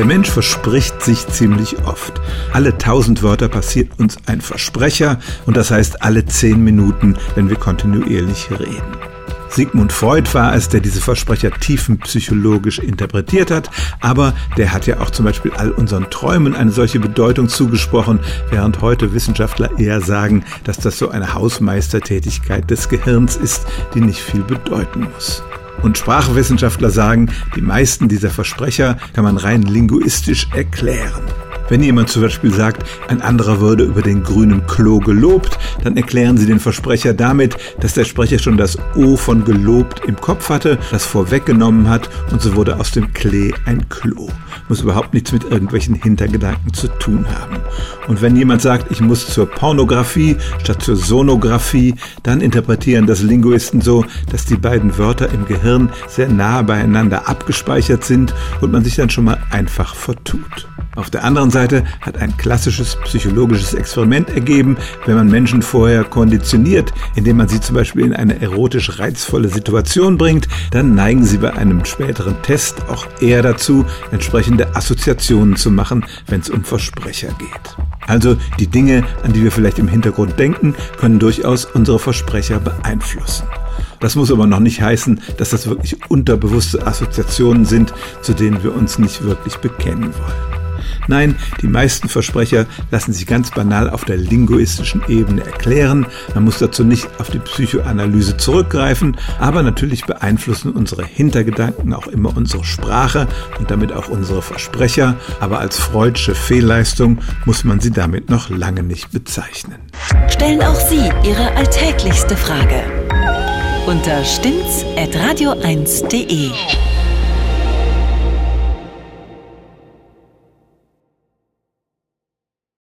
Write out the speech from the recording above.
Der Mensch verspricht sich ziemlich oft. Alle tausend Wörter passiert uns ein Versprecher und das heißt alle zehn Minuten, wenn wir kontinuierlich reden. Sigmund Freud war es, der diese Versprecher tiefenpsychologisch interpretiert hat, aber der hat ja auch zum Beispiel all unseren Träumen eine solche Bedeutung zugesprochen, während heute Wissenschaftler eher sagen, dass das so eine Hausmeistertätigkeit des Gehirns ist, die nicht viel bedeuten muss. Und Sprachwissenschaftler sagen, die meisten dieser Versprecher kann man rein linguistisch erklären. Wenn jemand zum Beispiel sagt, ein anderer würde über den grünen Klo gelobt, dann erklären Sie den Versprecher damit, dass der Sprecher schon das O von gelobt im Kopf hatte, das vorweggenommen hat und so wurde aus dem Klee ein Klo. Muss überhaupt nichts mit irgendwelchen Hintergedanken zu tun haben. Und wenn jemand sagt, ich muss zur Pornografie statt zur Sonographie, dann interpretieren das Linguisten so, dass die beiden Wörter im Gehirn sehr nah beieinander abgespeichert sind und man sich dann schon mal einfach vertut. Auf der anderen Seite hat ein klassisches psychologisches Experiment ergeben, wenn man Menschen vorher konditioniert, indem man sie zum Beispiel in eine erotisch reizvolle Situation bringt, dann neigen sie bei einem späteren Test auch eher dazu, entsprechende Assoziationen zu machen, wenn es um Versprecher geht. Also die Dinge, an die wir vielleicht im Hintergrund denken, können durchaus unsere Versprecher beeinflussen. Das muss aber noch nicht heißen, dass das wirklich unterbewusste Assoziationen sind, zu denen wir uns nicht wirklich bekennen wollen. Nein, die meisten Versprecher lassen sich ganz banal auf der linguistischen Ebene erklären. Man muss dazu nicht auf die Psychoanalyse zurückgreifen, aber natürlich beeinflussen unsere Hintergedanken auch immer unsere Sprache und damit auch unsere Versprecher. Aber als freudsche Fehlleistung muss man sie damit noch lange nicht bezeichnen. Stellen auch Sie Ihre alltäglichste Frage unter stimmtz.radio1.de.